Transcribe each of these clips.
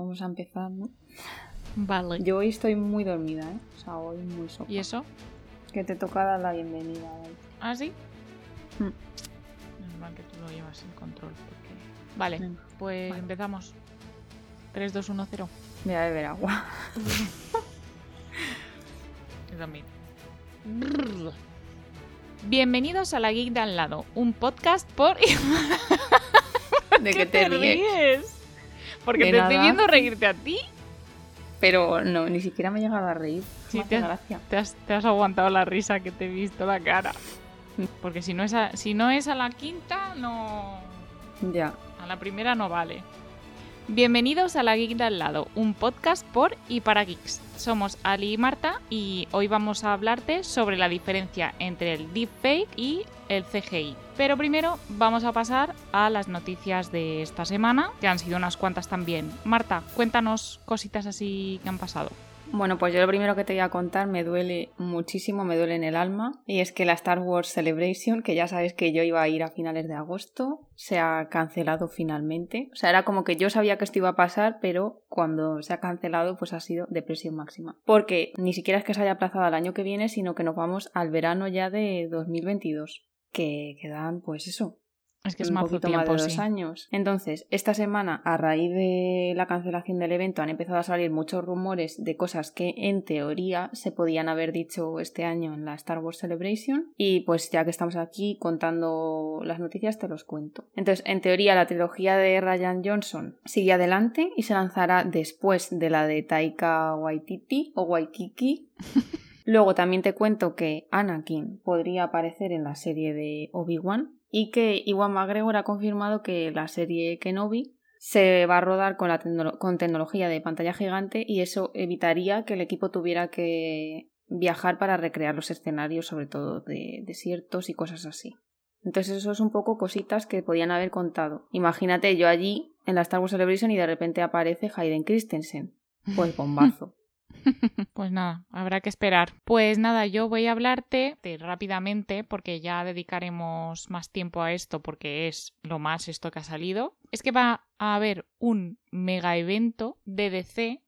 vamos a empezar, ¿no? Vale. Yo hoy estoy muy dormida, ¿eh? O sea, hoy muy sopa. ¿Y eso? Que te toca dar la bienvenida. ¿vale? ¿Ah, sí? Mm. Normal que tú lo llevas en control. Porque... Vale, Venga, pues vale. empezamos. 3, 2, 1, 0. Voy a beber agua. Bienvenidos a La Geek de al lado, un podcast por... ¿De ¿Qué que te ríes? ríes? Porque De te estoy viendo reírte a ti. Pero no, ni siquiera me he llegado a reír. Sí, te has-. Te has, te has aguantado la risa que te he visto la cara. Porque si no es a, si no es a la quinta, no... Ya. A la primera no vale. Bienvenidos a La Geek de al lado, un podcast por y para geeks. Somos Ali y Marta y hoy vamos a hablarte sobre la diferencia entre el deepfake y el CGI. Pero primero vamos a pasar a las noticias de esta semana, que han sido unas cuantas también. Marta, cuéntanos cositas así que han pasado. Bueno, pues yo lo primero que te voy a contar me duele muchísimo, me duele en el alma. Y es que la Star Wars Celebration, que ya sabes que yo iba a ir a finales de agosto, se ha cancelado finalmente. O sea, era como que yo sabía que esto iba a pasar, pero cuando se ha cancelado, pues ha sido depresión máxima. Porque ni siquiera es que se haya aplazado al año que viene, sino que nos vamos al verano ya de 2022. Que quedan, pues eso, Es que es un más poquito tiempo, más de dos sí. años. Entonces, esta semana, a raíz de la cancelación del evento, han empezado a salir muchos rumores de cosas que en teoría se podían haber dicho este año en la Star Wars Celebration. Y pues ya que estamos aquí contando las noticias, te los cuento. Entonces, en teoría, la trilogía de Ryan Johnson sigue adelante y se lanzará después de la de Taika Waititi o Waikiki. Luego también te cuento que Anakin podría aparecer en la serie de Obi-Wan y que Iwan McGregor ha confirmado que la serie Kenobi se va a rodar con, la con tecnología de pantalla gigante y eso evitaría que el equipo tuviera que viajar para recrear los escenarios, sobre todo de desiertos y cosas así. Entonces eso es un poco cositas que podían haber contado. Imagínate yo allí en la Star Wars Celebration y de repente aparece Hayden Christensen. Pues bombazo. Pues nada, habrá que esperar. Pues nada, yo voy a hablarte rápidamente porque ya dedicaremos más tiempo a esto porque es lo más esto que ha salido. Es que va a haber un mega evento de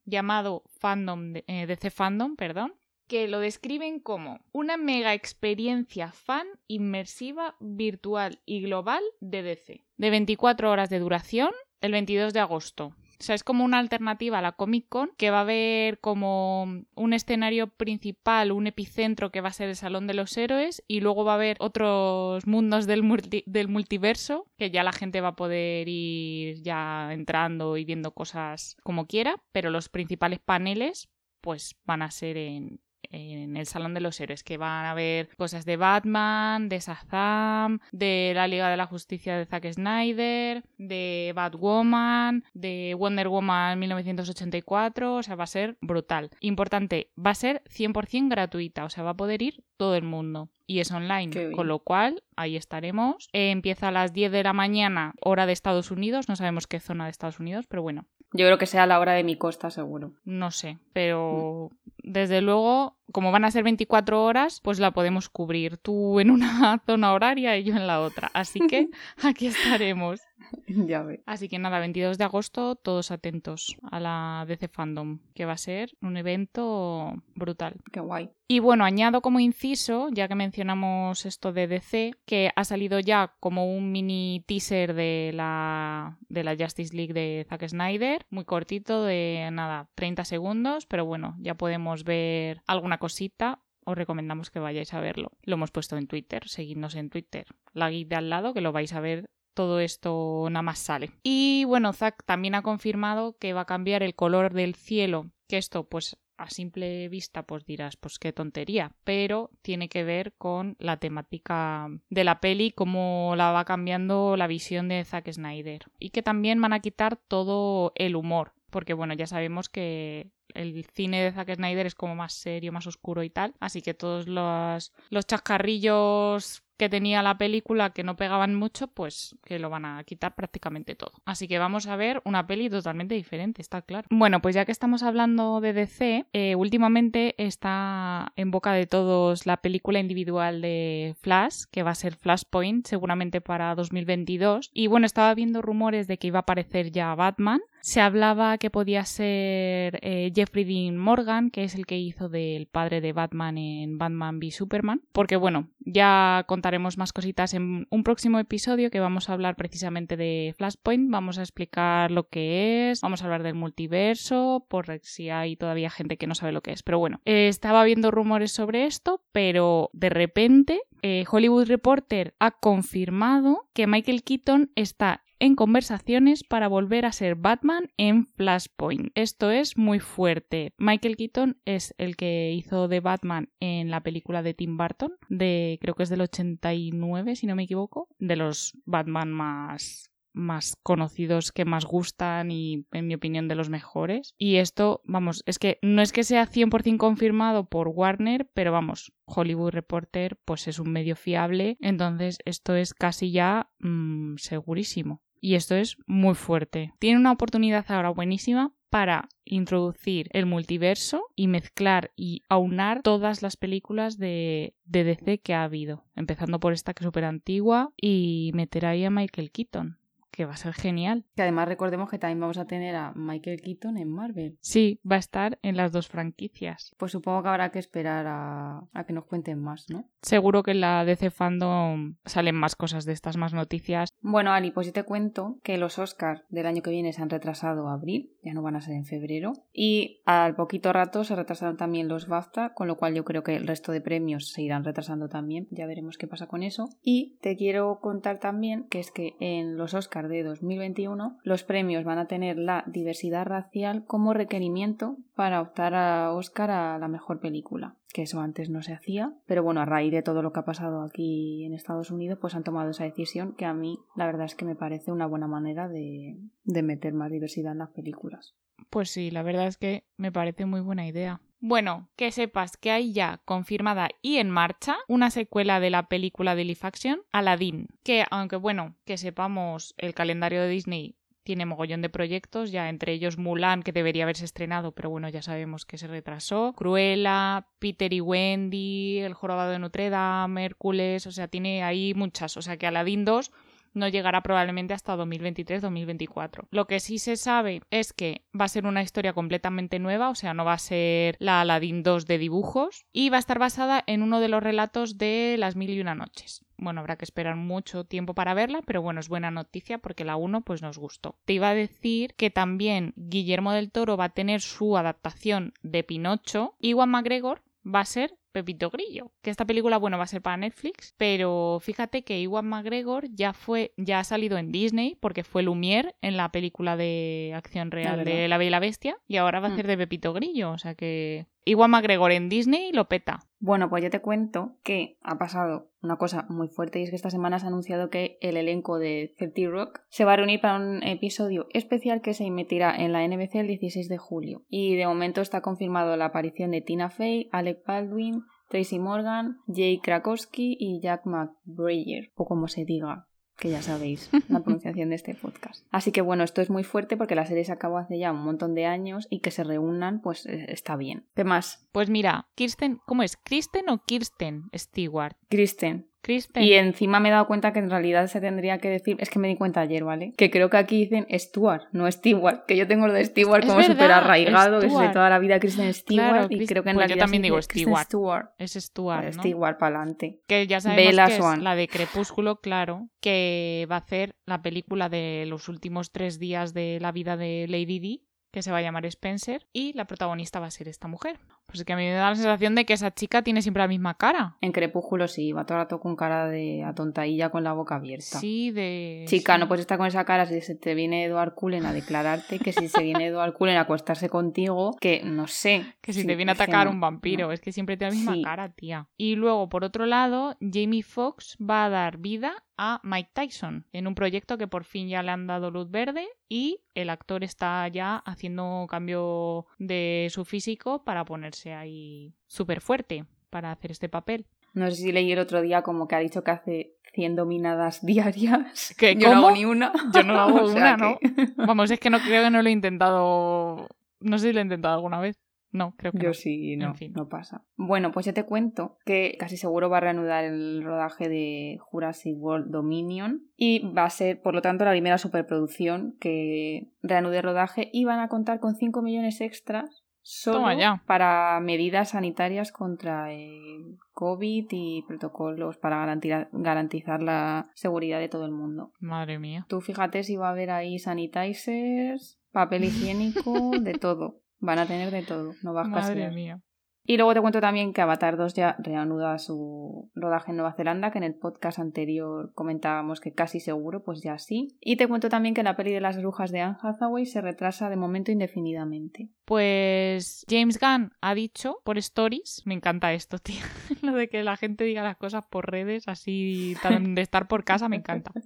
llamado Fandom, eh, DC Fandom, perdón, que lo describen como una mega experiencia fan inmersiva, virtual y global de DC, de 24 horas de duración, el 22 de agosto. O sea, es como una alternativa a la Comic Con, que va a haber como un escenario principal, un epicentro que va a ser el Salón de los Héroes, y luego va a haber otros mundos del, del multiverso, que ya la gente va a poder ir ya entrando y viendo cosas como quiera, pero los principales paneles pues van a ser en, en el Salón de los Héroes, que van a ver cosas de Batman, de Shazam, de la Liga de la Justicia de Zack Snyder, de Batwoman, de Wonder Woman 1984, o sea, va a ser brutal. Importante, va a ser 100% gratuita, o sea, va a poder ir todo el mundo. Y es online, con lo cual ahí estaremos. Eh, empieza a las 10 de la mañana, hora de Estados Unidos, no sabemos qué zona de Estados Unidos, pero bueno, Yo creo que sea la hora de mi costa, seguro. no sé, pero desde luego, como van a ser 24 horas, pues la podemos cubrir. Tú en una zona horaria y yo en la otra. Así que aquí estaremos. ya ves. Así que nada, 22 de agosto, todos atentos a la DC Fandom, que va a ser un evento brutal. Qué guay. Y bueno, añado como inciso, ya que mencionamos esto de DC, que ha salido ya como un mini teaser de la, de la Justice League de Zack Snyder, muy cortito, de nada, 30 segundos, pero bueno, ya podemos ver alguna cosita. Os recomendamos que vayáis a verlo. Lo hemos puesto en Twitter, seguidnos en Twitter. La guía de al lado, que lo vais a ver todo esto nada más sale. Y bueno, Zack también ha confirmado que va a cambiar el color del cielo, que esto pues a simple vista pues dirás pues qué tontería, pero tiene que ver con la temática de la peli, cómo la va cambiando la visión de Zack Snyder. Y que también van a quitar todo el humor, porque bueno, ya sabemos que el cine de Zack Snyder es como más serio, más oscuro y tal, así que todos los, los chascarrillos que tenía la película que no pegaban mucho, pues que lo van a quitar prácticamente todo. Así que vamos a ver una peli totalmente diferente, está claro. Bueno, pues ya que estamos hablando de DC, eh, últimamente está en boca de todos la película individual de Flash, que va a ser Flashpoint, seguramente para 2022. Y bueno, estaba viendo rumores de que iba a aparecer ya Batman, Se hablaba que podía ser eh, Jeffrey Dean Morgan, que es el que hizo del padre de Batman en Batman v Superman. Porque bueno, ya contaremos más cositas en un próximo episodio que vamos a hablar precisamente de Flashpoint. Vamos a explicar lo que es, vamos a hablar del multiverso, por si hay todavía gente que no sabe lo que es. Pero bueno, eh, estaba viendo rumores sobre esto, pero de repente eh, Hollywood Reporter ha confirmado que Michael Keaton está en conversaciones para volver a ser Batman en Flashpoint. Esto es muy fuerte. Michael Keaton es el que hizo de Batman en la película de Tim Burton, de creo que es del 89, si no me equivoco, de los Batman más más conocidos que más gustan y en mi opinión de los mejores. Y esto, vamos, es que no es que sea 100% confirmado por Warner, pero vamos, Hollywood Reporter pues es un medio fiable, entonces esto es casi ya mm, segurísimo. Y esto es muy fuerte. Tiene una oportunidad ahora buenísima para introducir el multiverso y mezclar y aunar todas las películas de, de DC que ha habido, empezando por esta que es súper antigua y meter ahí a Michael Keaton que va a ser genial. Que además recordemos que también vamos a tener a Michael Keaton en Marvel. Sí, va a estar en las dos franquicias. Pues supongo que habrá que esperar a, que nos cuenten más, ¿no? Seguro que en la DC Fandom salen más cosas de estas, más noticias. Bueno, Ali, pues yo te cuento que los Oscars del año que viene se han retrasado a abril, ya no van a ser en febrero. Y al poquito rato se retrasaron también los BAFTA, con lo cual yo creo que el resto de premios se irán retrasando también. Ya veremos qué pasa con eso. Y te quiero contar también que es que en los Oscars de 2021, los premios van a tener la diversidad racial como requerimiento para optar a Oscar a la mejor película que eso antes no se hacía, pero bueno, a raíz de todo lo que ha pasado aquí en Estados Unidos, pues han tomado esa decisión que a mí la verdad es que me parece una buena manera de, de meter más diversidad en las películas. Pues sí, la verdad es que me parece muy buena idea. Bueno, que sepas que hay ya confirmada y en marcha una secuela de la película de live action, Aladdin, que aunque bueno, que sepamos el calendario de Disney tiene mogollón de proyectos, ya entre ellos Mulan, que debería haberse estrenado, pero bueno, ya sabemos que se retrasó, Cruella, Peter y Wendy, El jorobado de Notre Dame, Hércules, o sea, tiene ahí muchas, o sea que Aladdin 2 no llegará probablemente hasta 2023-2024. Lo que sí se sabe es que va a ser una historia completamente nueva, o sea, no va a ser la Aladdin 2 de dibujos, y va a estar basada en uno de los relatos de Las Mil y Una Noches. Bueno, habrá que esperar mucho tiempo para verla, pero bueno, es buena noticia porque la 1 pues nos gustó. Te iba a decir que también Guillermo del Toro va a tener su adaptación de Pinocho. Iwan McGregor va a ser Pepito Grillo. Que esta película, bueno, va a ser para Netflix, pero fíjate que Iwan McGregor ya fue, ya ha salido en Disney porque fue Lumière en la película de acción real de La Bella y la Bestia y ahora va a ser mm. de Pepito Grillo, o sea que Iwan McGregor en Disney lo peta. Bueno, pues yo te cuento que ha pasado una cosa muy fuerte y es que esta semana se ha anunciado que el elenco de 30 Rock se va a reunir para un episodio especial que se emitirá en la NBC el 16 de julio. Y de momento está confirmado la aparición de Tina Fey, Alec Baldwin, Tracy Morgan, Jay Krakowski y Jack McBrayer, o como se diga que ya sabéis la pronunciación de este podcast. Así que bueno, esto es muy fuerte porque la serie se acabó hace ya un montón de años y que se reúnan, pues eh, está bien. ¿Qué más? Pues mira, Kirsten, ¿cómo es? ¿Kristen o Kirsten Stewart? Kristen. Y encima me he dado cuenta que en realidad se tendría que decir, es que me di cuenta ayer, ¿vale? Que creo que aquí dicen Stuart, no Stewart, que yo tengo lo de Stewart como súper arraigado, que es de toda la vida Kristen Stewart, y creo que en pues realidad yo también digo Stewart. Es Stuart, ¿no? Stewart para adelante. Que ya sabemos que es la de Crepúsculo, claro, que va a hacer la película de los últimos tres días de la vida de Lady Di, que se va a llamar Spencer, y la protagonista va a ser esta mujer. Pues es que a mí me da la sensación de que esa chica tiene siempre la misma cara. En Crepúsculo sí, va todo el rato con cara de atontadilla con la boca abierta. Sí, de... Chica, no puedes estar con esa cara si se te viene Edward Cullen a declararte, que si se viene Edward Cullen a acostarse contigo, que no sé. Que si te viene a atacar un vampiro, es que siempre tiene la misma cara, tía. Y luego, por otro lado, Jamie Foxx va a dar vida a Mike Tyson en un proyecto que por fin ya le han dado luz verde y el actor está ya haciendo un cambio de su físico para ponerse ahí súper fuerte para hacer este papel. No sé si leí el otro día como que ha dicho que hace 100 dominadas diarias. ¿Que, Yo no hago ni una. Yo no hago una, ¿no? Vamos, es que no creo que no lo he intentado. No sé si lo he intentado alguna vez. No, creo que Yo no. sí, no, En fin. no pasa. Bueno, pues ya te cuento que casi seguro va a reanudar el rodaje de Jurassic World Dominion y va a ser, por lo tanto, la primera superproducción que reanude el rodaje y van a contar con 5 millones extras solo ya. para medidas sanitarias contra el COVID y protocolos para garantizar la seguridad de todo el mundo. Madre mía. Tú fíjate si va a haber ahí sanitizers, papel higiénico, de todo. Van a tener de todo, no vas a Madre mía. Y luego te cuento también que Avatar 2 ya reanuda su rodaje en Nueva Zelanda, que en el podcast anterior comentábamos que casi seguro, pues ya sí. Y te cuento también que la peli de las brujas de Anne Hathaway se retrasa de momento indefinidamente. Pues James Gunn ha dicho por stories, me encanta esto, tío, lo de que la gente diga las cosas por redes, así de estar por casa, me encanta.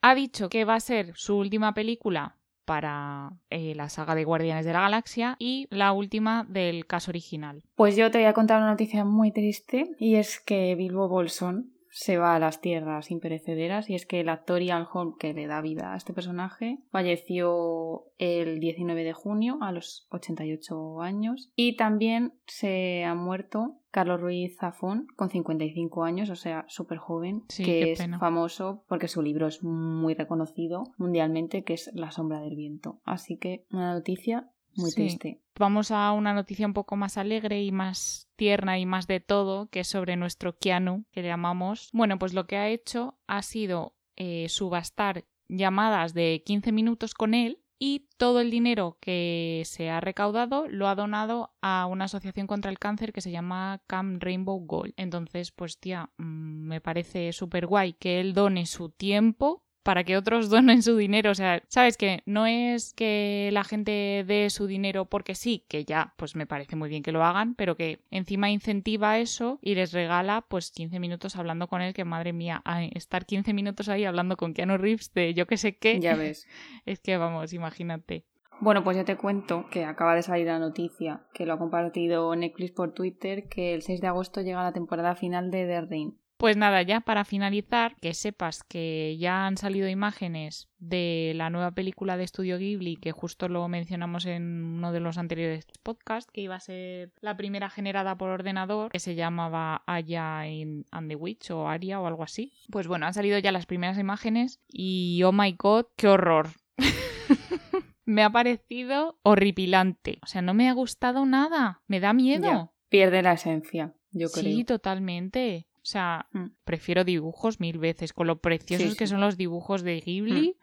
Ha dicho que va a ser su última película para eh, la saga de Guardianes de la Galaxia y la última del caso original. Pues yo te voy a contar una noticia muy triste y es que Bilbo Bolsón se va a las tierras imperecederas y es que el actor Ian Holm que le da vida a este personaje falleció el 19 de junio a los 88 años y también se ha muerto Carlos Ruiz Zafón con 55 años, o sea, súper joven, Sí, que es pena. famoso porque su libro es muy reconocido mundialmente, que es La sombra del viento. Así que una noticia muy Sí. triste. Vamos a una noticia un poco más alegre y más tierna y más de todo, que es sobre nuestro Keanu, que le llamamos. Bueno, pues lo que ha hecho ha sido eh, subastar llamadas de 15 minutos con él y todo el dinero que se ha recaudado lo ha donado a una asociación contra el cáncer que se llama Camp Rainbow Gold. Entonces, pues tía, mm, me parece súper guay que él done su tiempo para que otros donen su dinero. O sea, sabes que no es que la gente dé su dinero porque sí, que ya, pues me parece muy bien que lo hagan, pero que encima incentiva eso y les regala pues 15 minutos hablando con él, que madre mía, ay, estar 15 minutos ahí hablando con Keanu Reeves de yo que sé qué, Ya ves. es que vamos, imagínate. Bueno, pues ya te cuento que acaba de salir la noticia, que lo ha compartido Netflix por Twitter, que el 6 de agosto llega la temporada final de The Rain. Pues nada, ya para finalizar, que sepas que ya han salido imágenes de la nueva película de Estudio Ghibli, que justo lo mencionamos en uno de los anteriores podcasts, que iba a ser la primera generada por ordenador, que se llamaba Aya and the Witch o Aria o algo así. Pues bueno, han salido ya las primeras imágenes y oh my god, qué horror. me ha parecido horripilante. O sea, no me ha gustado nada. Me da miedo. Ya, Pierde la esencia, yo creo. Sí, totalmente. O sea, Mm. prefiero dibujos mil veces. Con lo preciosos Sí, que son los dibujos de Ghibli.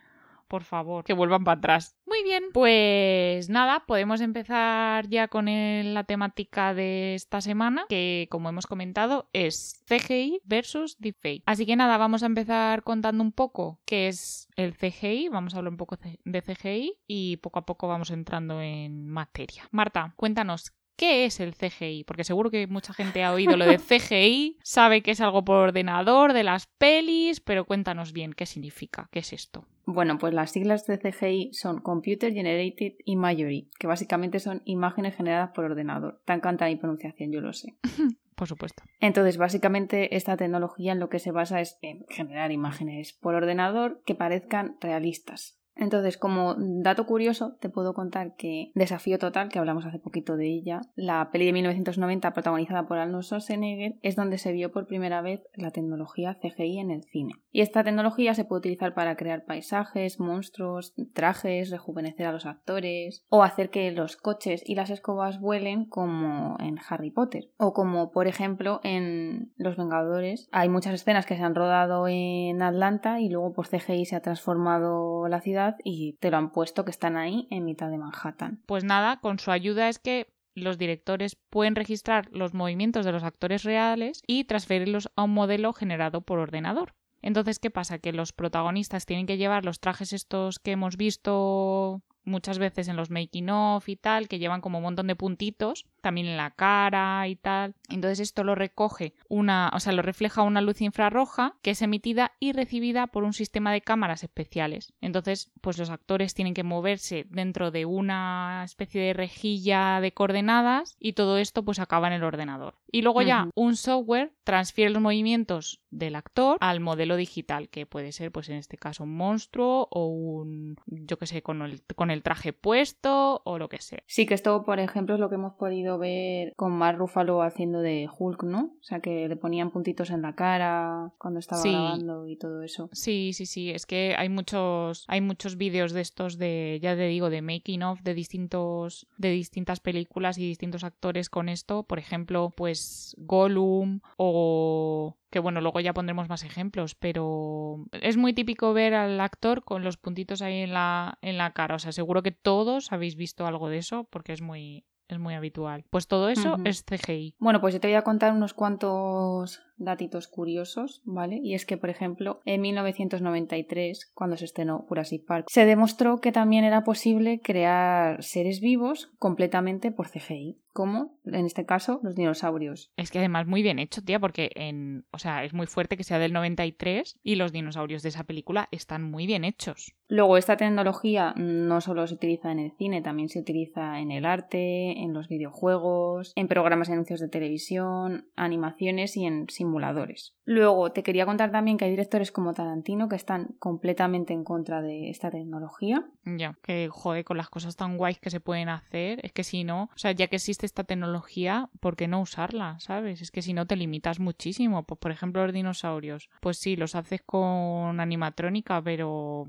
Por favor, que vuelvan para atrás. Muy bien. Pues nada, podemos empezar ya con el- la temática de esta semana, que como hemos comentado es CGI versus Deepfake. Así que nada, vamos a empezar contando un poco qué es el CGI. Vamos a hablar un poco de CGI y poco a poco vamos entrando en materia. Marta, cuéntanos. ¿Qué es el CGI? Porque seguro que mucha gente ha oído lo de CGI, sabe que es algo por ordenador, de las pelis, pero cuéntanos bien qué significa, qué es esto. Bueno, pues las siglas de CGI son Computer Generated Imagery, que básicamente son imágenes generadas por ordenador. Tan canta mi pronunciación, yo lo sé. Por supuesto. Entonces, básicamente, esta tecnología en lo que se basa es en generar imágenes por ordenador que parezcan realistas. Entonces, como dato curioso, te puedo contar que Desafío Total, que hablamos hace poquito de ella, la peli de 1990 protagonizada por Arnold Schwarzenegger, es donde se vio por primera vez la tecnología CGI en el cine. Y esta tecnología se puede utilizar para crear paisajes, monstruos, trajes, rejuvenecer a los actores, o hacer que los coches y las escobas vuelen como en Harry Potter. O como, por ejemplo, en Los Vengadores. Hay muchas escenas que se han rodado en Atlanta y luego por CGI se ha transformado la ciudad y te lo han puesto que están ahí en mitad de Manhattan. Pues nada, con su ayuda es que los directores pueden registrar los movimientos de los actores reales y transferirlos a un modelo generado por ordenador. Entonces, ¿qué pasa? Que los protagonistas tienen que llevar los trajes estos que hemos visto muchas veces en los making of y tal, que llevan como un montón de puntitos, también en la cara y tal. Entonces esto lo recoge una, o sea, lo refleja una luz infrarroja que es emitida y recibida por un sistema de cámaras especiales. Entonces, pues los actores tienen que moverse dentro de una especie de rejilla de coordenadas y todo esto pues acaba en el ordenador. Y luego ya un software transfiere los movimientos del actor al modelo digital, que puede ser, pues en este caso, un monstruo o un, yo que sé, con el, con el traje puesto o lo que sea. Sí, que esto, por ejemplo, es lo que hemos podido ver con Mark Ruffalo haciendo de Hulk, ¿no? O sea, que le ponían puntitos en la cara cuando estaba grabando y todo eso. Sí, sí, sí. Es que hay muchos, hay muchos vídeos de estos de, ya te digo, de making of de distintos, de distintas películas y distintos actores con esto. Por ejemplo, pues Gollum o que bueno, luego ya pondremos más ejemplos, pero es muy típico ver al actor con los puntitos ahí en la, en la cara. O sea, seguro que todos habéis visto algo de eso porque es muy, es muy habitual. Pues todo eso es CGI. Bueno, pues yo te voy a contar unos cuantos datitos curiosos, ¿vale? Y es que, por ejemplo, en 1993, cuando se estrenó Jurassic Park, se demostró que también era posible crear seres vivos completamente por CGI, como en este caso los dinosaurios. Es que además muy bien hecho, tía, porque en, o sea, es muy fuerte que sea del 93 y los dinosaurios de esa película están muy bien hechos. Luego, esta tecnología no solo se utiliza en el cine, también se utiliza en el arte, en los videojuegos, en programas de anuncios de televisión, animaciones y en simuladores. Luego, te quería contar también que hay directores como Tarantino que están completamente en contra de esta tecnología. Ya, que jode con las cosas tan guays que se pueden hacer. Es que si no, o sea, ya que existe esta tecnología, ¿por qué no usarla? ¿Sabes? Es que si no te limitas muchísimo. Pues, por ejemplo, los dinosaurios. Pues sí, los haces con animatrónica, pero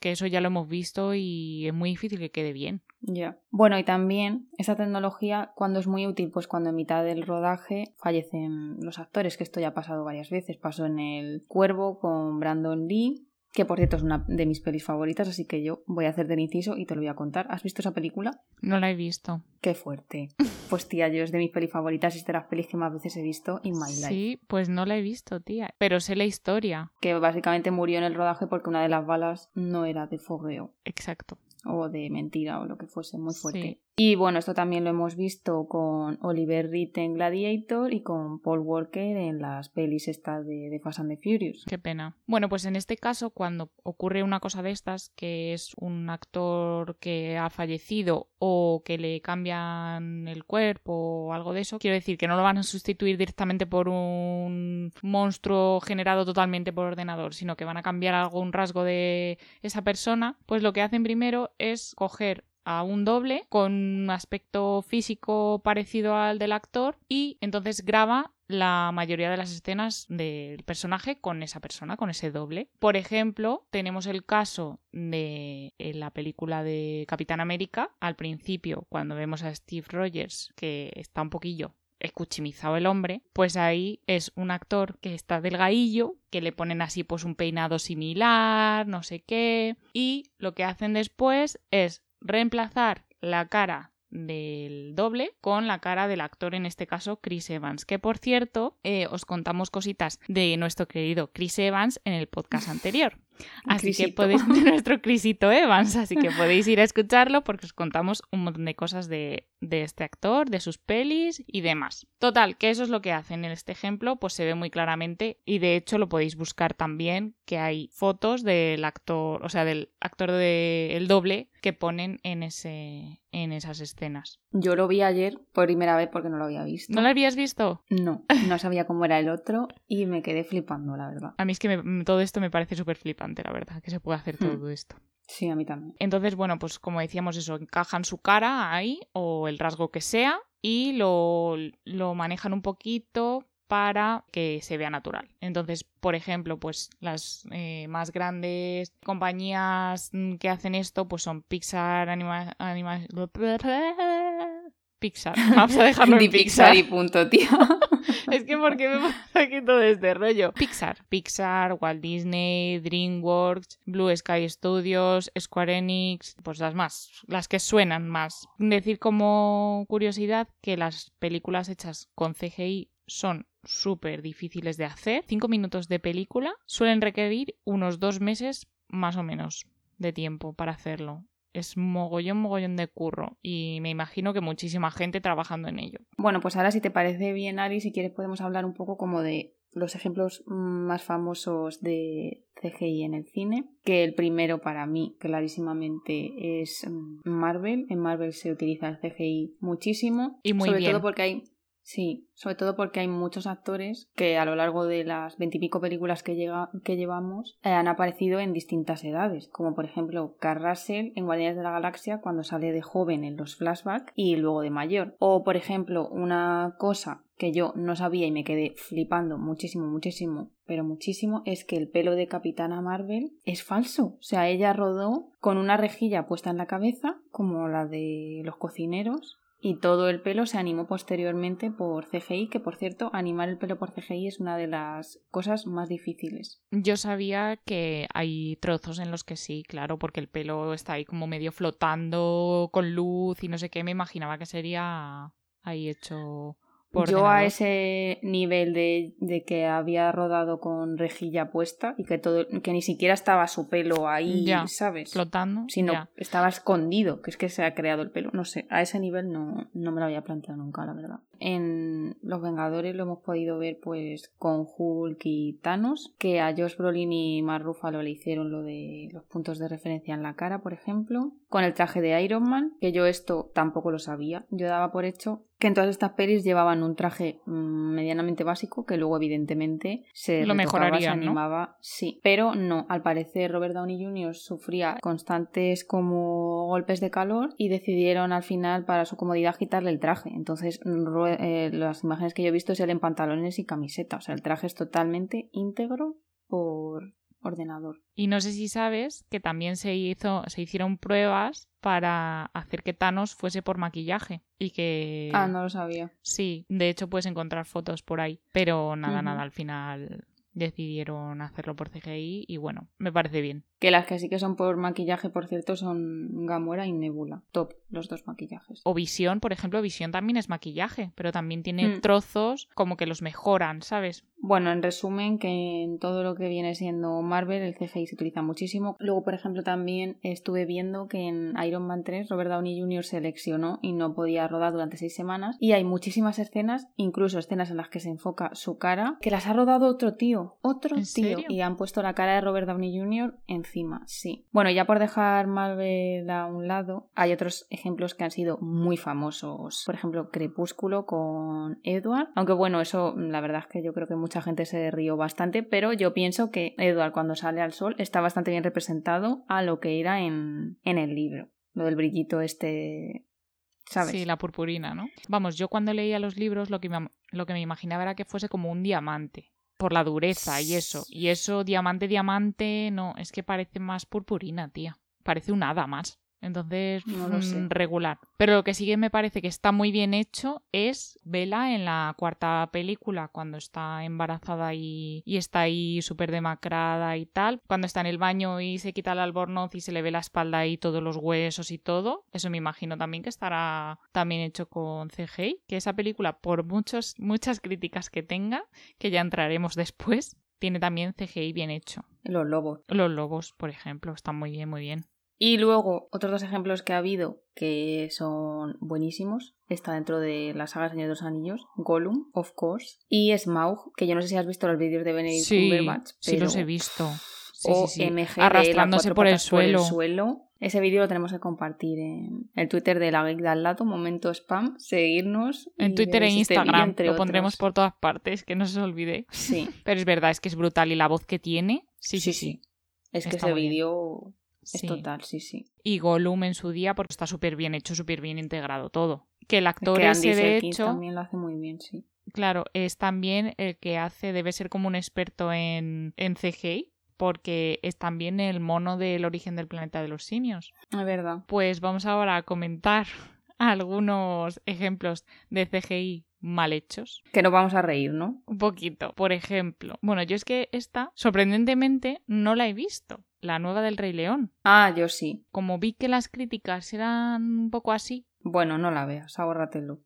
que eso ya lo hemos visto y es muy difícil que quede bien. Ya. Bueno, y también esta tecnología, cuando es muy útil, pues cuando en mitad del rodaje fallecen los actores, que esto ya ha pasado varias veces. Pasó en El Cuervo con Brandon Lee, que por cierto es una de mis pelis favoritas, así que yo voy a hacer del inciso y te lo voy a contar. ¿Has visto esa película? No la he visto. Qué fuerte. Pues tía, yo es de mis pelis favoritas y es de las pelis que más veces he visto in my life. Sí, pues no la he visto, tía. Pero sé la historia. Que básicamente murió en el rodaje porque una de las balas no era de fogueo. Exacto o de mentira o lo que fuese, muy fuerte. Y bueno, esto también lo hemos visto con Oliver Reed en Gladiator y con Paul Walker en las pelis estas de, de Fast and the Furious. Qué pena. Bueno, pues en este caso, cuando ocurre una cosa de estas, que es un actor que ha fallecido o que le cambian el cuerpo o algo de eso, quiero decir que no lo van a sustituir directamente por un monstruo generado totalmente por ordenador, sino que van a cambiar algún rasgo de esa persona, pues lo que hacen primero es coger a un doble con un aspecto físico parecido al del actor y entonces graba la mayoría de las escenas del personaje con esa persona, con ese doble. Por ejemplo, tenemos el caso de la película de Capitán América. Al principio, cuando vemos a Steve Rogers, que está un poquillo escuchimizado el hombre, pues ahí es un actor que está delgadillo, que le ponen así pues un peinado similar, no sé qué, y lo que hacen después es reemplazar la cara del doble con la cara del actor, en este caso Chris Evans, que por cierto eh, os contamos cositas de nuestro querido Chris Evans en el podcast anterior. Así que podéis, nuestro Crisito Evans, así que podéis ir a escucharlo porque os contamos un montón de cosas de, de, este actor, de sus pelis y demás. Total, que eso es lo que hacen en este ejemplo, pues se ve muy claramente y de hecho lo podéis buscar también, que hay fotos del actor, o sea, del actor del doble que ponen en ese en esas escenas. Yo lo vi ayer por primera vez porque no lo había visto. ¿No lo habías visto? No, no sabía cómo era el otro y me quedé flipando, la verdad. A mí es que todo esto me parece súper flipante la verdad, que se puede hacer hmm. todo esto. Sí, a mí también. Entonces, bueno, pues como decíamos eso, encajan su cara ahí o el rasgo que sea y lo, lo manejan un poquito para que se vea natural. Entonces, por ejemplo, pues las eh, más grandes compañías que hacen esto pues son Pixar, Anima, Anima Pixar. Vamos a dejarlo en Pixar. y punto, tío. es que porque me pasa aquí todo este rollo. Pixar. Pixar, Walt Disney, DreamWorks, Blue Sky Studios, Square Enix, pues las más, las que suenan más. Decir como curiosidad que las películas hechas con CGI son súper difíciles de hacer. Cinco minutos de película suelen requerir unos dos meses más o menos de tiempo para hacerlo es mogollón, mogollón de curro y me imagino que muchísima gente trabajando en ello. Bueno, pues ahora si te parece bien, Ari, si quieres podemos hablar un poco como de los ejemplos más famosos de CGI en el cine, que el primero para mí clarísimamente es mm, Marvel. En Marvel se utiliza el CGI muchísimo, y muy sobre bien. todo porque hay Sí, sobre todo porque hay muchos actores que a lo largo de las veintipico películas que, llega, que llevamos eh, han aparecido en distintas edades, como por ejemplo Carl en Guardianes de la Galaxia cuando sale de joven en los flashbacks y luego de mayor. O por ejemplo una cosa que yo no sabía y me quedé flipando muchísimo, muchísimo, pero muchísimo, es que el pelo de Capitana Marvel es falso. O sea, ella rodó con una rejilla puesta en la cabeza, como la de los cocineros, y todo el pelo se animó posteriormente por CGI, que por cierto, animar el pelo por CGI es una de las cosas más difíciles. Yo sabía que hay trozos en los que sí, claro, porque el pelo está ahí como medio flotando con luz y no sé qué, me imaginaba que sería ahí hecho yo a ese nivel de, de, que había rodado con rejilla puesta y que todo que ni siquiera estaba su pelo ahí, ¿sabes? Flotando. Sino estaba escondido, que es que se ha creado el pelo. No sé, a ese nivel no, no me lo había planteado nunca, la verdad. En Los Vengadores lo hemos podido ver pues con Hulk y Thanos, que a Josh Brolin y Mark Ruffalo le hicieron lo de los puntos de referencia en la cara, por ejemplo. Con el traje de Iron Man, que yo esto tampoco lo sabía. Yo daba por hecho que en todas estas pelis llevaban un traje mm, medianamente básico que luego evidentemente se lo mejoraría, se animaba, sí, pero no, al parecer Robert Downey Jr. sufría constantes como golpes de calor y decidieron al final para su comodidad quitarle el traje. Entonces eh, las imágenes que yo he visto es él en pantalones y camiseta, o sea, el traje es totalmente íntegro por ordenador. Y no sé si sabes que también se hizo, se hicieron pruebas para hacer que Thanos fuese por maquillaje y que Ah, no lo sabía. Sí, de hecho puedes encontrar fotos por ahí, pero nada, nada, al final decidieron hacerlo por CGI y bueno, me parece bien. Que las que sí que son por maquillaje, por cierto, son Gamora y Nebula. Top, los dos maquillajes. O Visión, por ejemplo, Visión también es maquillaje, pero también tiene hmm. trozos como que los mejoran, ¿sabes? Bueno, en resumen, que en todo lo que viene siendo Marvel, el CGI se utiliza muchísimo. Luego, por ejemplo, también estuve viendo que en Iron Man 3 Robert Downey Jr. se leccionó y no podía rodar durante seis semanas. Y hay muchísimas escenas, incluso escenas en las que se enfoca su cara, que las ha rodado otro tío. Otro tío. Y han puesto la cara de Robert Downey Jr. sí. Bueno, ya por dejar Marvel a un lado, hay otros ejemplos que han sido muy famosos. Por ejemplo, Crepúsculo con Edward. Aunque bueno, eso la verdad es que yo creo que mucha gente se rió bastante, pero yo pienso que Edward cuando sale al sol está bastante bien representado a lo que era en, en el libro. Lo del brillito este ¿Sabes? Sí, la purpurina, ¿no? Vamos, yo cuando leía los libros lo que, me, lo que me imaginaba era que fuese como un diamante, por la dureza y eso. Y eso, diamante, diamante, no, es que parece más purpurina, tía. Parece un hada más. Entonces, mm, regular. Pero lo que sí que me parece que está muy bien hecho es Vela en la cuarta película, cuando está embarazada y, está ahí súper demacrada y tal. Cuando está en el baño y se quita el albornoz y se le ve la espalda y todos los huesos y todo. Eso me imagino también que estará también hecho con CGI. Que esa película, por muchos, muchas críticas que tenga, que ya entraremos después, tiene también CGI bien hecho. Los lobos. Los lobos, por ejemplo, están muy bien, muy bien. Y luego, otros dos ejemplos que ha habido que son buenísimos. Está dentro de la saga Señor de los Anillos, Gollum, of course, y Smaug, que yo no sé si has visto los vídeos de Benedict sí, Cumberbatch. Sí, los he visto. o MG Arrastrándose por el, suelo. suelo. Ese vídeo lo tenemos que compartir en el Twitter de la Geek de al lado, momento spam, seguirnos. En Twitter e Instagram, lo pondremos por todas partes, que no se os olvide. Sí. Pero es verdad, es que es brutal y la voz que tiene. Sí, sí, sí. Es que ese vídeo es total, sí, sí. Y Gollum en su día, porque está súper bien hecho, súper bien integrado todo. Que el actor ese, de hecho... también lo hace muy bien, sí. Claro, es también el que hace, debe ser como un experto en, en CGI, porque es también el mono del origen del planeta de los simios. Es verdad. Pues vamos ahora a comentar algunos ejemplos de CGI mal hechos. Que nos vamos a reír, ¿no? Un poquito. Por ejemplo, bueno, yo es que esta, sorprendentemente, no la he visto. La nueva del Rey León. Ah, yo sí. Como vi que las críticas eran un poco así. Bueno, no la veas, ahórratelo.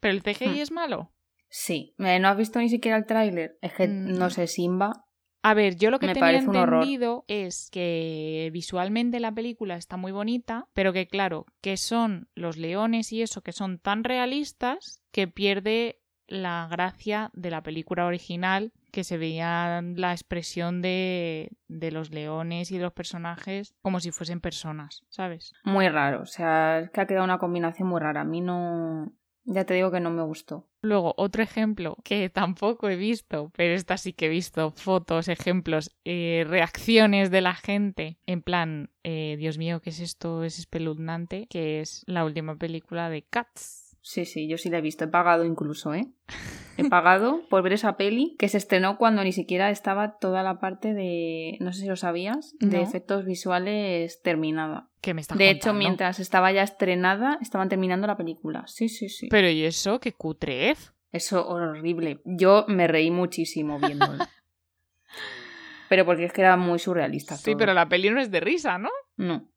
¿Pero el CGI hmm. es malo? Sí. Eh, ¿No has visto ni siquiera el tráiler? Es que, mm, no sé, Simba a ver, yo lo que tenía entendido es que visualmente la película está muy bonita, pero que claro, que son los leones y eso que son tan realistas que pierde la gracia de la película original, que se veía la expresión de, de los leones y de los personajes como si fuesen personas, ¿sabes? Muy raro, o sea, es que ha quedado una combinación muy rara. A mí no, Ya te digo que no me gustó. Luego, otro ejemplo que tampoco he visto, pero esta sí que he visto fotos, ejemplos, eh, reacciones de la gente, en plan, eh, Dios mío, ¿qué es esto? Es espeluznante, que es la última película de Cats. Sí, sí, yo sí la he visto. He pagado incluso, ¿eh? He pagado por ver esa peli que se estrenó cuando ni siquiera estaba toda la parte de, no sé si lo sabías, de No. efectos visuales terminada. ¿Qué me estás De hecho, mientras estaba ya estrenada, estaban terminando la película. Sí, sí, sí. Pero ¿y eso? ¿Qué cutrez? Eso horrible. Yo me reí muchísimo viéndolo. pero porque es que era muy surrealista. Sí, todo. pero la peli no es de risa, ¿no? No.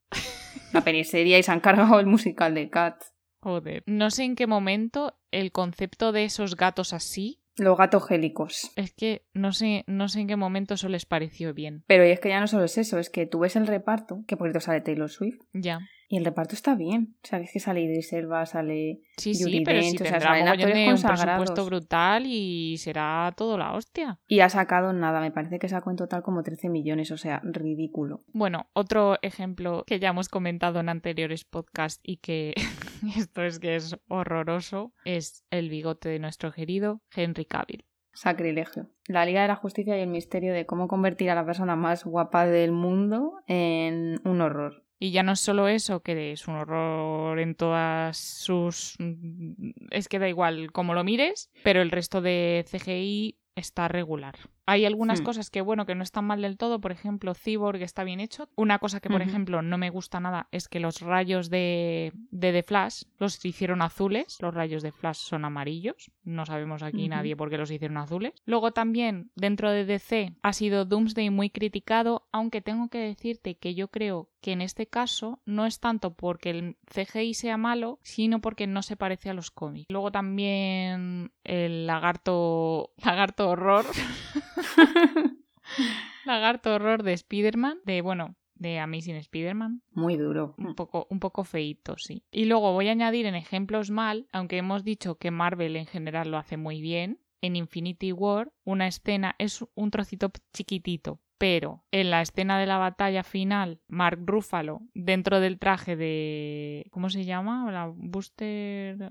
La peli seria y se han cargado el musical de Cats. Joder. No sé en qué momento el concepto de esos gatos así, Los gatos gélicos. es que no sé, no sé en qué momento eso les pareció bien. Pero es que ya no solo es eso, es que tú ves el reparto, que por cierto sale Taylor Swift, Ya. Y el reparto está bien. O sea, es que sale Idris Elba, sale... Sí, Yuri sí, pero Dench, si o sea, salen actores un presupuesto brutal y será todo la hostia. Y ha sacado nada, me parece que sacó en total como 13 millones, o sea, ridículo. Bueno, otro ejemplo que ya hemos comentado en anteriores podcasts y que esto es que es horroroso es el bigote de nuestro querido Henry Cavill. Sacrilegio. La Liga de la Justicia y el misterio de cómo convertir a la persona más guapa del mundo en un horror. Y ya no es solo eso, que es un horror en todas sus... Es que da igual cómo lo mires, pero el resto de CGI está regular. Hay algunas Hmm. cosas que, bueno, que no están mal del todo. Por ejemplo, Cyborg está bien hecho. Una cosa que, por ejemplo, no me gusta nada es que los rayos de, de The Flash los hicieron azules. Los rayos de Flash son amarillos. No sabemos aquí nadie por qué los hicieron azules. Luego también, dentro de DC, ha sido Doomsday muy criticado, aunque tengo que decirte que yo creo que en este caso no es tanto porque el CGI sea malo, sino porque no se parece a los cómics. Luego también el lagarto, lagarto horror. lagarto horror de Spider-Man, de bueno, de Amazing Spider-Man, Muy duro. un poco, un poco feíto, sí. Y luego voy a añadir en ejemplos mal, aunque hemos dicho que Marvel en general lo hace muy bien, en Infinity War una escena es un trocito chiquitito, pero en la escena de la batalla final, Mark Ruffalo, dentro del traje de... ¿Cómo se llama? La Booster...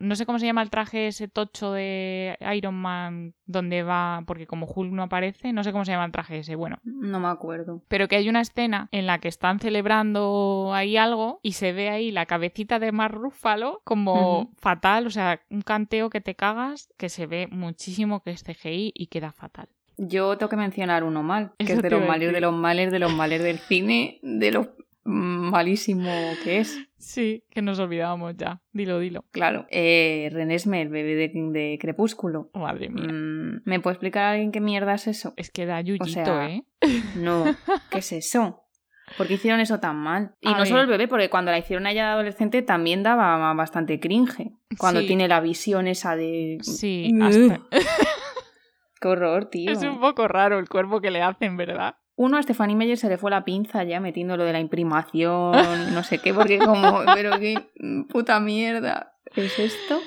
No sé cómo se llama el traje ese tocho de Iron Man donde va... Porque como Hulk no aparece, no sé cómo se llama el traje ese. Bueno, No me acuerdo. pero que hay una escena en la que están celebrando ahí algo y se ve ahí la cabecita de Mark Ruffalo como fatal, o sea, un canteo que te cagas, que se ve muchísimo que es CGI y queda fatal. Yo tengo que mencionar uno mal, que Eso es de los males, de los males, de los males del cine, de lo malísimo que es. Sí, que nos olvidábamos ya. Dilo, dilo. Claro. Eh, Renesme, el bebé de, de Crepúsculo. Madre mía. Mm, ¿Me puede explicar a alguien qué mierda es eso? Es que da yuyito, sea, ¿eh? No, ¿qué es eso? ¿Por qué hicieron eso tan mal? Y A no ver. solo el bebé, porque cuando la hicieron a ella de adolescente también daba bastante cringe. Cuando Sí. tiene la visión esa de... Sí, hasta... Qué horror, tío. es un poco raro el cuerpo que le hacen, ¿verdad? Uno a Stephanie Meyer se le fue la pinza ya metiendo lo de la imprimación, no sé qué, porque como, pero qué puta mierda es esto.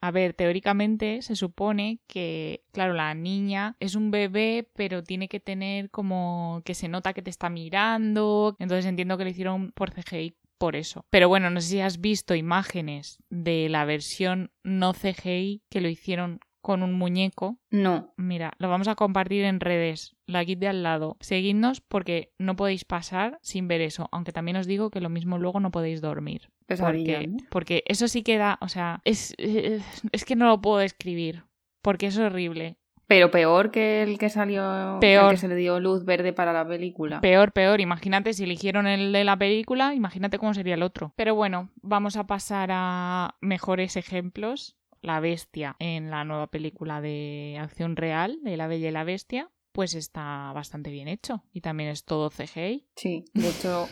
A ver, teóricamente se supone que, claro, la niña es un bebé, pero tiene que tener como que se nota que te está mirando. Entonces entiendo que lo hicieron por CGI por eso. Pero bueno, no sé si has visto imágenes de la versión no CGI que lo hicieron con un muñeco. No, Mira, lo vamos a compartir en redes, la guía de al lado. Seguidnos porque no podéis pasar sin ver eso, aunque también os digo que lo mismo luego no podéis dormir. pesadilla. Porque, porque eso sí queda, o sea, es, es, es que no lo puedo describir, porque es horrible. Pero peor que el que salió, Peor. el que se le dio luz verde para la película. Peor, peor. Imagínate si eligieron el de la película, imagínate cómo sería el otro. Pero bueno, vamos a pasar a mejores ejemplos. La bestia en la nueva película de acción real, de La Bella y la Bestia, pues está bastante bien hecho. Y también es todo CGI. Sí, de hecho,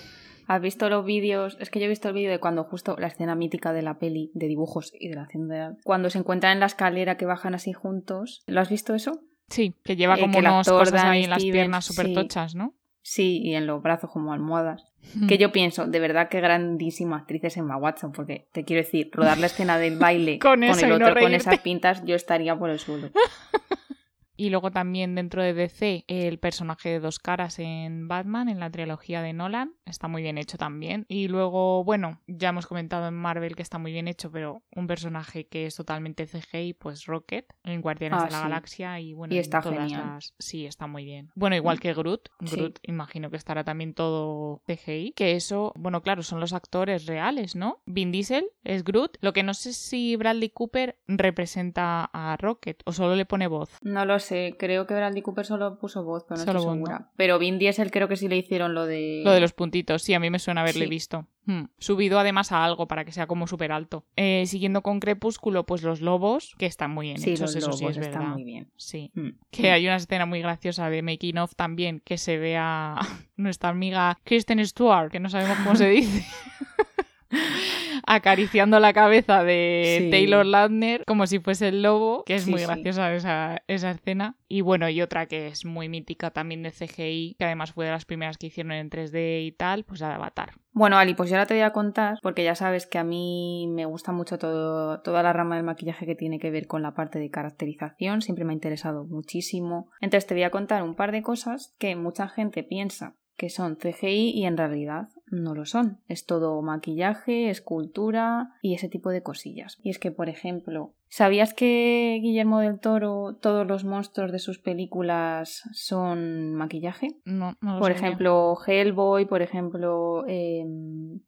¿has visto los vídeos? Es que yo he visto el vídeo de cuando justo la escena mítica de la peli, de dibujos y de la acción real, cuando se encuentran en la escalera que bajan así juntos. ¿Lo has visto eso? Sí, que lleva Eh, como que unas actor cosas ahí en las piernas súper sí. tochas, ¿no? Sí, y en los brazos como almohadas. Que yo pienso, de verdad, qué grandísima actriz es Emma Watson, porque te quiero decir, rodar la escena del baile Con el no otro con esas pintas, yo estaría por el suelo. Y luego también dentro de DC el personaje de dos caras en Batman, en la trilogía de Nolan, está muy bien hecho también. Y luego, bueno, ya hemos comentado en Marvel que está muy bien hecho, pero un personaje que es totalmente CGI, pues Rocket, en Guardianes Ah, de la sí. Galaxia y bueno, Y en está todas genial. las- Sí, está muy bien. Bueno, igual que Groot, Sí. Groot imagino que estará también todo CGI, que eso, bueno, claro, son los actores reales, ¿no? Vin Diesel es Groot, lo que no sé si Bradley Cooper representa a Rocket o solo le pone voz. No lo sé, creo que Bradley Cooper solo puso voz, pero no Solo estoy voz, ¿no? segura. Pero Vin Diesel creo que sí le hicieron lo de... Lo de los puntitos, sí, a mí me suena haberle Sí. visto. Hmm. Subido además a algo para que sea como súper alto. Eh, siguiendo con Crepúsculo, pues los lobos, que están muy bien Sí, hechos, los eso lobos sí es están verdad. muy bien. Sí. Mm. Que hay una escena muy graciosa de Making of también, que se ve a nuestra amiga Kristen Stewart, que no sabemos cómo se dice. acariciando la cabeza de Sí. Taylor Lautner como si fuese el lobo, que es Sí, muy graciosa esa, esa escena. Y bueno, y otra que es muy mítica también de CGI, que además fue de las primeras que hicieron en 3D y tal, pues la de Avatar. Bueno, Ali, pues yo ahora te voy a contar, porque ya sabes que a mí me gusta mucho todo, toda la rama del maquillaje que tiene que ver con la parte de caracterización, siempre me ha interesado muchísimo. Entonces te voy a contar un par de cosas que mucha gente piensa que son CGI y en realidad no lo son. Es todo maquillaje, escultura y ese tipo de cosillas. Y es que, por ejemplo, ¿sabías que Guillermo del Toro, todos los monstruos de sus películas son maquillaje? No, no lo Por sabía. ejemplo, Hellboy, por ejemplo, eh,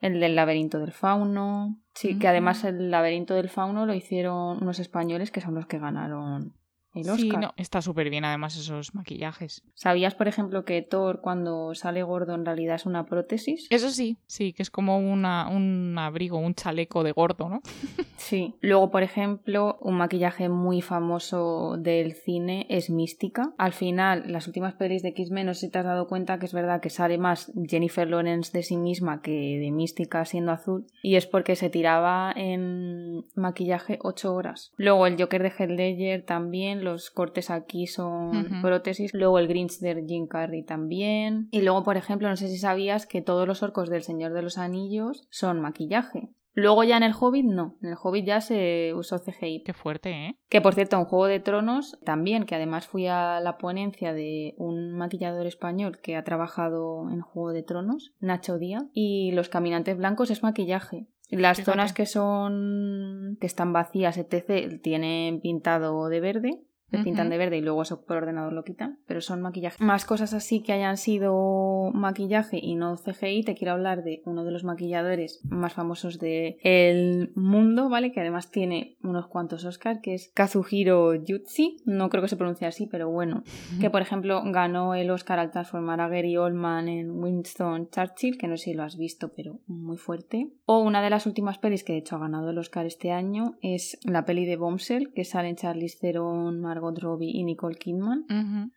el del laberinto del fauno. Sí, que además Mm. el laberinto del fauno lo hicieron unos españoles que son los que ganaron el Oscar. Sí, no, está súper bien además esos maquillajes. ¿Sabías, por ejemplo, que Thor cuando sale gordo en realidad es una prótesis? Eso sí, sí, que es como una, un abrigo, un chaleco de gordo, ¿no? Sí. Luego, por ejemplo, un maquillaje muy famoso del cine es Mística. Al final, las últimas pelis de X-Men, no sé si te has dado cuenta que es verdad que sale más Jennifer Lawrence de sí misma que de Mística siendo azul. Y es porque se tiraba en maquillaje 8 horas. Luego el Joker de Heath Ledger también, los cortes aquí son prótesis. Luego el Grinch de Jim Carrey también. Y luego, por ejemplo, no sé si sabías que todos los orcos del Señor de los Anillos son maquillaje. Luego ya en el Hobbit no, en el Hobbit ya se usó CGI. Qué fuerte, ¿eh? Que por cierto, en Juego de Tronos también, que además fui a la ponencia de un maquillador español que ha trabajado en Juego de Tronos, Nacho Díaz, y los caminantes blancos es maquillaje. Las Fíjate. zonas que son que están vacías, etc., tienen pintado de verde, se pintan de verde y luego eso por ordenador lo quitan, pero son maquillaje. Más cosas así que hayan sido maquillaje y no CGI, te quiero hablar de uno de los maquilladores más famosos del mundo, ¿vale? Que además tiene unos cuantos Oscar, que es Kazuhiro Yutsi, no creo que se pronuncie así, pero bueno, que por ejemplo ganó el Oscar al transformar a Gary Oldman en Winston Churchill, que no sé si lo has visto, pero muy fuerte. O una de las últimas pelis que de hecho ha ganado el Oscar este año es la peli de Bombshell, que salen Charlize Theron, Margot Robbie y Nicole Kidman.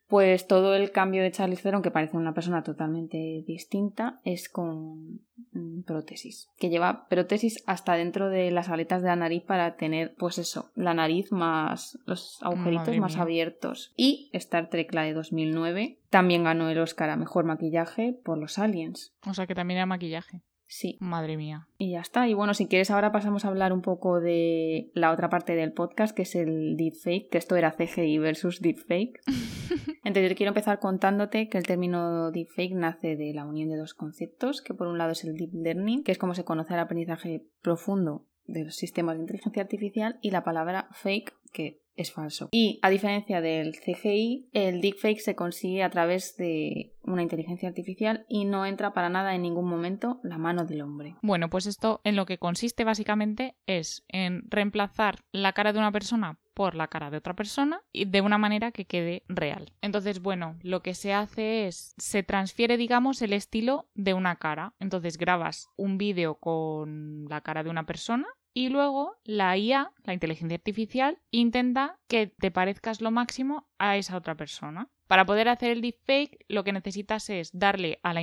Pues todo el cambio de Charlize Theron, que parece una persona totalmente distinta, es con mm, prótesis. Que lleva prótesis hasta dentro de las aletas de la nariz para tener, pues eso, la nariz más. los agujeritos Madre más mía. abiertos. Y Star Trek, la de 2009, también ganó el Oscar a mejor maquillaje por los aliens. O sea que también era maquillaje. Sí, Madre mía. y ya está. Y bueno, si quieres, ahora pasamos a hablar un poco de la otra parte del podcast, que es el deepfake, que esto era CGI versus deepfake. Entonces, yo quiero empezar contándote que el término deepfake nace de la unión de dos conceptos, que por un lado es el deep learning, que es como se conoce el aprendizaje profundo de los sistemas de inteligencia artificial, y la palabra fake, que es falso. Y a diferencia del CGI, el deepfake se consigue a través de una inteligencia artificial y no entra para nada en ningún momento la mano del hombre. Bueno, pues esto en lo que consiste básicamente es en reemplazar la cara de una persona por la cara de otra persona y de una manera que quede real. Entonces, bueno, lo que se hace es se transfiere, digamos, el estilo de una cara. Entonces grabas un vídeo con la cara de una persona y luego la IA, la inteligencia artificial, intenta que te parezcas lo máximo a esa otra persona. Para poder hacer el deepfake, lo que necesitas es darle a la,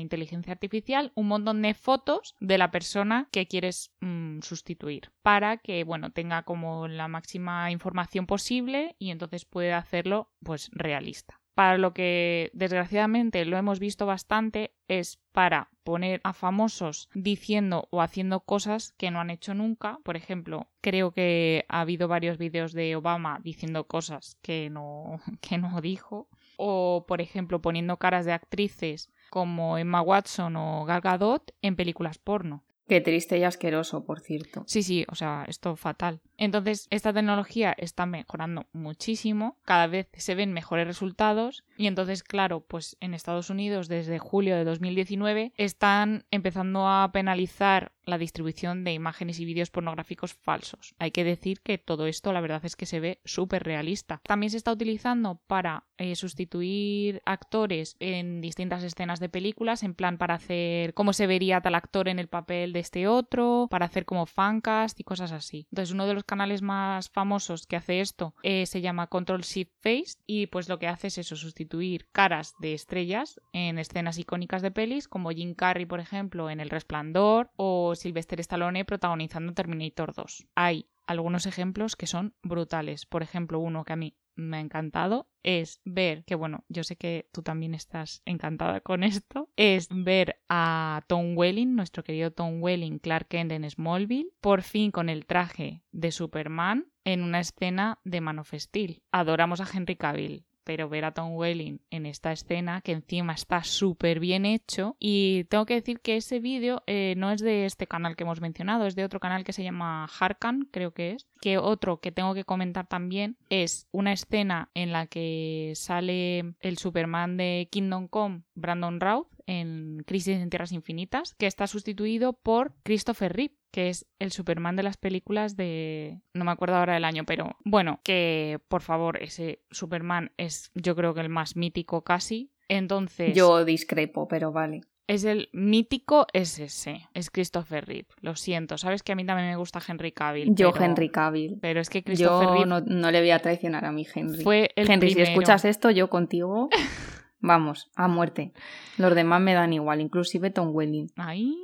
inteligencia artificial un montón de fotos de la persona que quieres mm, sustituir para que, bueno, tenga como la máxima información posible y entonces pueda hacerlo, pues, realista. Para lo que desgraciadamente lo hemos visto bastante es para poner a famosos diciendo o haciendo cosas que no han hecho nunca. Por ejemplo, creo que ha habido varios vídeos de Obama diciendo cosas que no, que no dijo. O, por ejemplo, poniendo caras de actrices como Emma Watson o Gal Gadot en películas porno. Qué triste y asqueroso, por cierto. Sí, sí, o sea, esto fatal. Entonces, esta tecnología está mejorando muchísimo, cada vez se ven mejores resultados y entonces, claro, pues en Estados Unidos desde julio de 2019 están empezando a penalizar la distribución de imágenes y vídeos pornográficos falsos. Hay que decir que todo esto la verdad es que se ve súper realista. También se está utilizando para eh, sustituir actores en distintas escenas de películas, en plan para hacer cómo se vería tal actor en el papel de este otro, para hacer como fancast y cosas así. Entonces uno de los canales más famosos que hace esto eh, se llama Control Shift Face y pues lo que hace es eso, sustituir caras de estrellas en escenas icónicas de pelis como Jim Carrey por ejemplo en El Resplandor o Sylvester Stallone protagonizando Terminator 2. Hay algunos ejemplos que son brutales. Por ejemplo, uno que a mí me ha encantado es ver, que bueno, yo sé que tú también estás encantada con esto, es ver a Tom Welling, nuestro querido Tom Welling, Clark Kent en Smallville, por fin con el traje de Superman en una escena de Man of Steel. Adoramos a Henry Cavill, pero ver a Tom Welling en esta escena, que encima está súper bien hecho. Y tengo que decir que ese vídeo eh, no es de este canal que hemos mencionado, es de otro canal que se llama Harkan, creo que es. Que otro que tengo que comentar también es una escena en la que sale el Superman de Kingdom Come, Brandon Routh, en Crisis en Tierras Infinitas, que está sustituido por Christopher Reeve que es el Superman de las películas de... no me acuerdo ahora del año, pero bueno, que por favor, ese Superman es yo creo que el más mítico casi. Entonces... Yo discrepo, pero vale. Es el mítico es ese, es Christopher Reeve. Lo siento, sabes que a mí también me gusta Henry Cavill. Yo Henry Cavill. Pero es que Christopher yo Reeve no, no, le voy a traicionar a mi Henry. Fue el Henry, primero. si escuchas esto, yo contigo, vamos, a muerte. Los demás me dan igual, inclusive Tom Welling. Ahí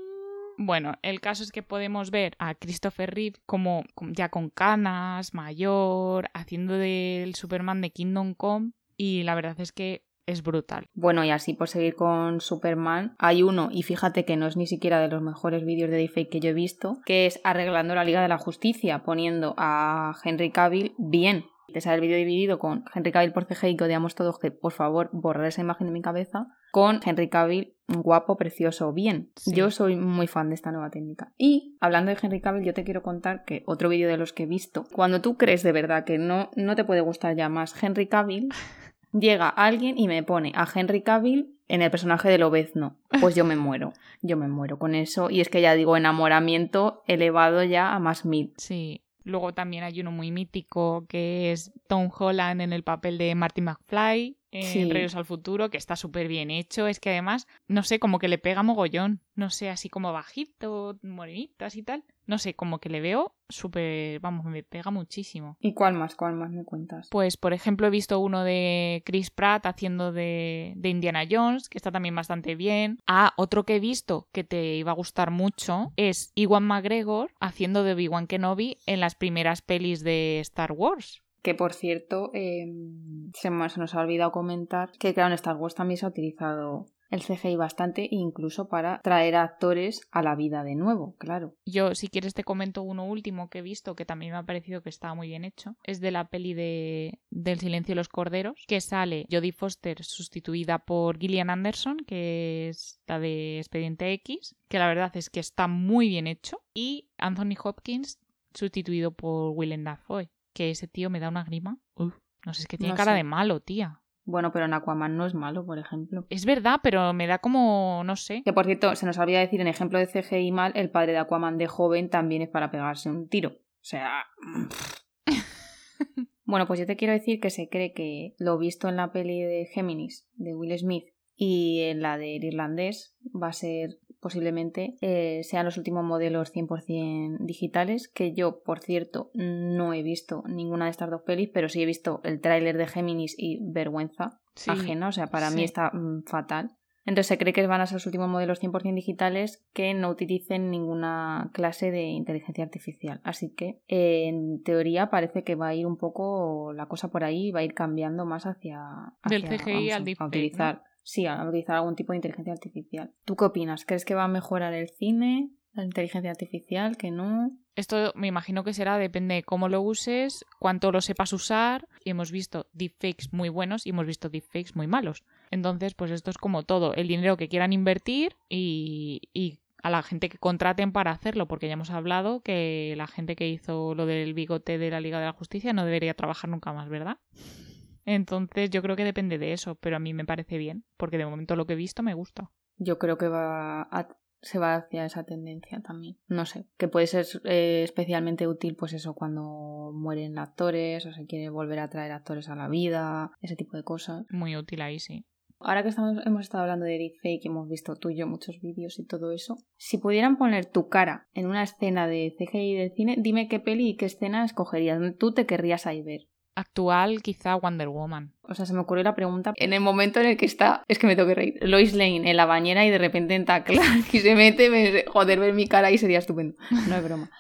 bueno, el caso es que podemos ver a Christopher Reeve como ya con canas, mayor, haciendo del Superman de Kingdom Come y la verdad es que es brutal. Bueno, y así por seguir con Superman, hay uno, y fíjate que no es ni siquiera de los mejores vídeos de deepfake que yo he visto, que es arreglando la Liga de la Justicia, poniendo a Henry Cavill bien. Te sale el vídeo dividido con Henry Cavill por CGI, que odiamos todos que por favor borrar esa imagen de mi cabeza, con Henry Cavill guapo, precioso, bien. Sí. Yo soy muy fan de esta nueva técnica. Y hablando de Henry Cavill, yo te quiero contar que otro vídeo de los que he visto, cuando tú crees de verdad que no, no te puede gustar ya más Henry Cavill, llega alguien y me pone a Henry Cavill en el personaje de Lobezno. Pues yo me muero, yo me muero con eso. Y es que ya digo, enamoramiento elevado ya a más mil. Sí. Luego también hay uno muy mítico que es Tom Holland en el papel de Marty McFly en Sí. Regreso al Futuro, que está súper bien hecho. Es que además, no sé, como que le pega mogollón. No sé, así como bajito, morenitas y tal. No sé, como que le veo súper, vamos, me pega muchísimo. ¿Y cuál más? ¿Cuál más me cuentas? Pues, por ejemplo, he visto uno de Chris Pratt haciendo de, de Indiana Jones, que está también bastante bien. Ah, otro que he visto que te iba a gustar mucho es Iwan McGregor haciendo de Obi-Wan Kenobi en las primeras pelis de Star Wars. Que por cierto, eh, se, nos ha olvidado comentar que claro, en Star Wars también se ha utilizado el CGI bastante, incluso para traer a actores a la vida de nuevo, claro. Yo, si quieres, te comento uno último que he visto que también me ha parecido que estaba muy bien hecho. Es de la peli de del silencio de los corderos, que sale Jodie Foster sustituida por Gillian Anderson, que es la de Expediente X, que la verdad es que está muy bien hecho, y Anthony Hopkins sustituido por Willem Dafoe, que ese tío me da una grima. Uf, no sé, es que tiene No cara sé. de malo, tía. Bueno, pero en Aquaman no es malo, por ejemplo. Es verdad, pero me da como, no sé. Que por cierto, se nos olvida decir en ejemplo de CGI mal, el padre de Aquaman de joven también es para pegarse un tiro. O sea. bueno, pues yo te quiero decir que se cree que lo visto en la peli de Géminis de Will Smith y en la del irlandés va a ser posiblemente eh, sean los últimos modelos 100% digitales que yo por cierto no he visto ninguna de estas dos pelis pero sí he visto el tráiler de Géminis y vergüenza Sí, ajena o sea para mí está mm, fatal. Entonces se cree que van a ser los últimos modelos 100% digitales que no utilicen ninguna clase de inteligencia artificial. Así que eh, en teoría parece que va a ir un poco la cosa por ahí, va a ir cambiando más hacia, Del CGI vamos, al deepfake, a utilizar sí, a utilizar algún tipo de inteligencia artificial. ¿Tú qué opinas? ¿Crees que va a mejorar el cine? ¿La inteligencia artificial? ¿Que no? Esto me imagino que será, depende de cómo lo uses, cuánto lo sepas usar. Y hemos visto deepfakes muy buenos y hemos visto deepfakes muy malos. Entonces, pues esto es como todo, el dinero que quieran invertir y, y a la gente que contraten para hacerlo, porque ya hemos hablado que la gente que hizo lo del bigote de la Liga de la Justicia no debería trabajar nunca más, ¿verdad? Entonces yo creo que depende de eso, pero a mí me parece bien, porque de momento lo que he visto me gusta. Yo creo que va se va hacia esa tendencia también. No sé, que puede ser eh, especialmente útil pues eso cuando mueren actores o se quiere volver a traer actores a la vida, ese tipo de cosas. Muy útil ahí, sí. Ahora que estamos, hemos estado hablando de deepfake, hemos visto tú y yo muchos vídeos y todo eso, si pudieran poner tu cara en una escena de CGI del cine, dime qué peli y qué escena escogerías, tú te querrías ahí ver. Actual, quizá Wonder Woman. O sea, se me ocurrió la pregunta en el momento en el que está, es que me tengo que reír, Lois Lane en la bañera y de repente entra Clark y se mete, me, joder, ver mi cara ahí sería estupendo. No es broma.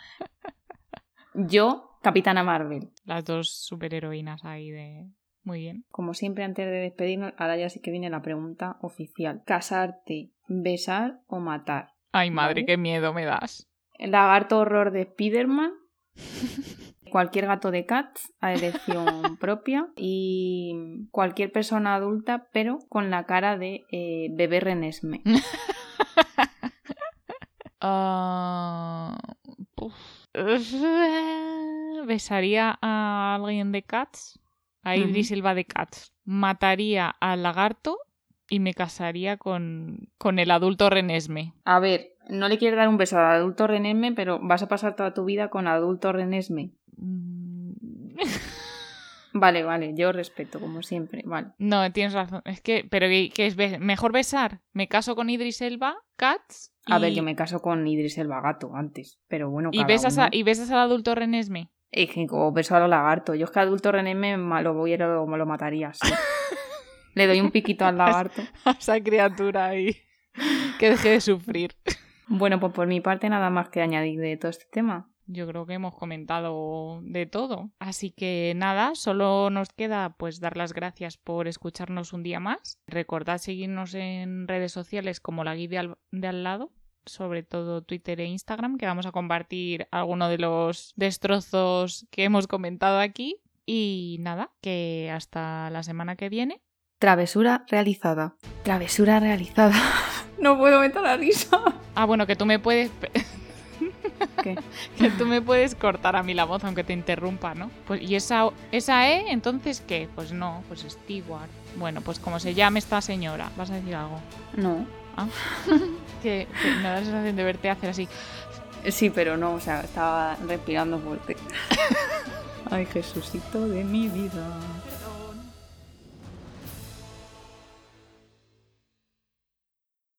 Yo, Capitana Marvel. Las dos superheroínas ahí de muy bien. Como siempre, antes de despedirnos, ahora ya sí que viene la pregunta oficial. ¿Casarte, besar o matar? Ay, madre, qué miedo me das. El lagarto horror de Spiderman. cualquier gato de Cats a elección propia y cualquier persona adulta, pero con la cara de eh, bebé Renesme. Ah, besaría a alguien de Cats a Idris Silva de Cats. Mataría al lagarto y me casaría con, con el adulto Renesme. A ver, no le quiero dar un beso al adulto Renesme, pero vas a pasar toda tu vida con adulto Renesme. Mm. vale, vale, yo respeto, como siempre, vale. No, tienes razón. Es que, pero ¿qué es mejor besar? ¿Me caso con Idris Elba, Cats? A ver, yo me caso con Idris Elba Gato antes, pero bueno. ¿Y, besas, ¿Y besas al adulto Renesme? o beso a los lagartos. Yo es que adulto René me lo voy lo, me lo mataría. Le doy un piquito al lagarto. A esa criatura ahí. Que deje de sufrir. Bueno, pues por mi parte nada más que añadir de todo este tema. Yo creo que hemos comentado de todo. Así que nada, solo nos queda pues dar las gracias por escucharnos un día más. Recordad seguirnos en redes sociales como la guía de al lado sobre todo Twitter e Instagram, que vamos a compartir algunos de los destrozos que hemos comentado aquí. Y nada, que hasta la semana que viene. Travesura realizada. Travesura realizada. no puedo meter la risa. Ah, bueno, que tú me puedes... ¿Qué? que tú me puedes cortar a mí la voz aunque te interrumpa, ¿no? Pues, ¿Y esa, esa E entonces qué? Pues no, pues Stewart. Bueno, pues como se llame esta señora, ¿vas a decir algo? No. Ah. que, me da la sensación de verte hacer así. Sí, pero no, o sea, estaba respirando fuerte. Ay, Jesucito de mi vida.